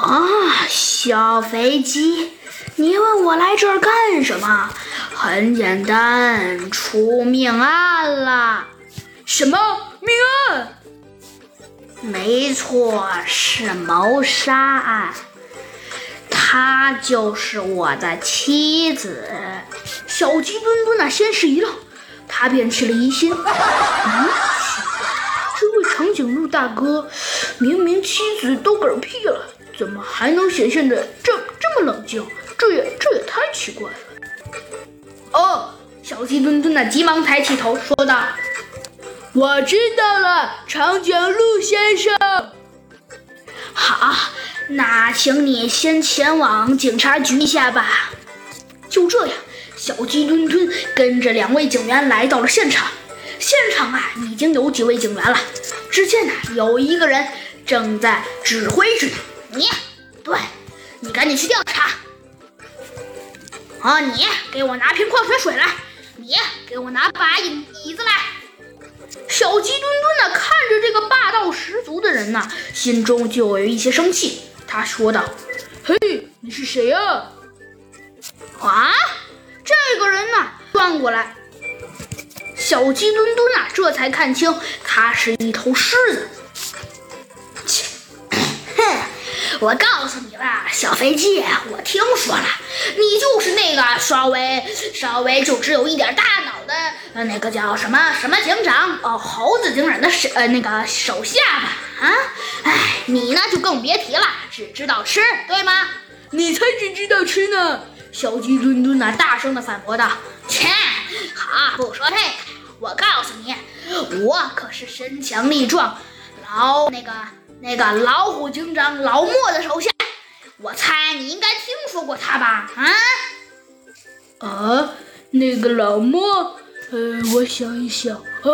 啊，小飞机，你问我来这儿干什么？很简单，出命案了。什么命案？没错，是谋杀案。她就是我的妻子。小鸡墩墩呢，先是一愣，他便起了疑心。嗯，这位长颈鹿大哥，明明妻子都嗝屁了，怎么还能显现的这这么冷静？这也这也太奇怪了。哦，小鸡墩墩呢，急忙抬起头说道：“我知道了，长颈鹿先生。好，那请你先前往警察局一下吧。”就这样，小鸡墩墩跟着两位警员来到了现场。现场啊，已经有几位警员了。只见呢，有一个人正在指挥着你，对，你赶紧去调查。啊，你给我拿瓶矿泉水来，你给我拿把椅椅子来。小鸡墩墩呢，看着这个霸道十足的人呢，心中就有一些生气。他说道：“嘿，你是谁呀？”啊，这个人呢，转过来。小鸡墩墩啊，这才看清，他是一头狮子。我告诉你吧，小飞机，我听说了，你就是那个稍微稍微就只有一点大脑的，呃，那个叫什么什么警长哦，猴子警长的手呃那个手下吧？啊，哎，你呢就更别提了，只知道吃，对吗？你才只知道吃呢！小鸡墩墩啊，大声的反驳道：“切，好，不说这个，我告诉你，我可是身强力壮，老那个那个老虎警长老莫的手下。我猜你应该听说过他吧？啊？啊，那个老莫？呃，我想一想，啊。”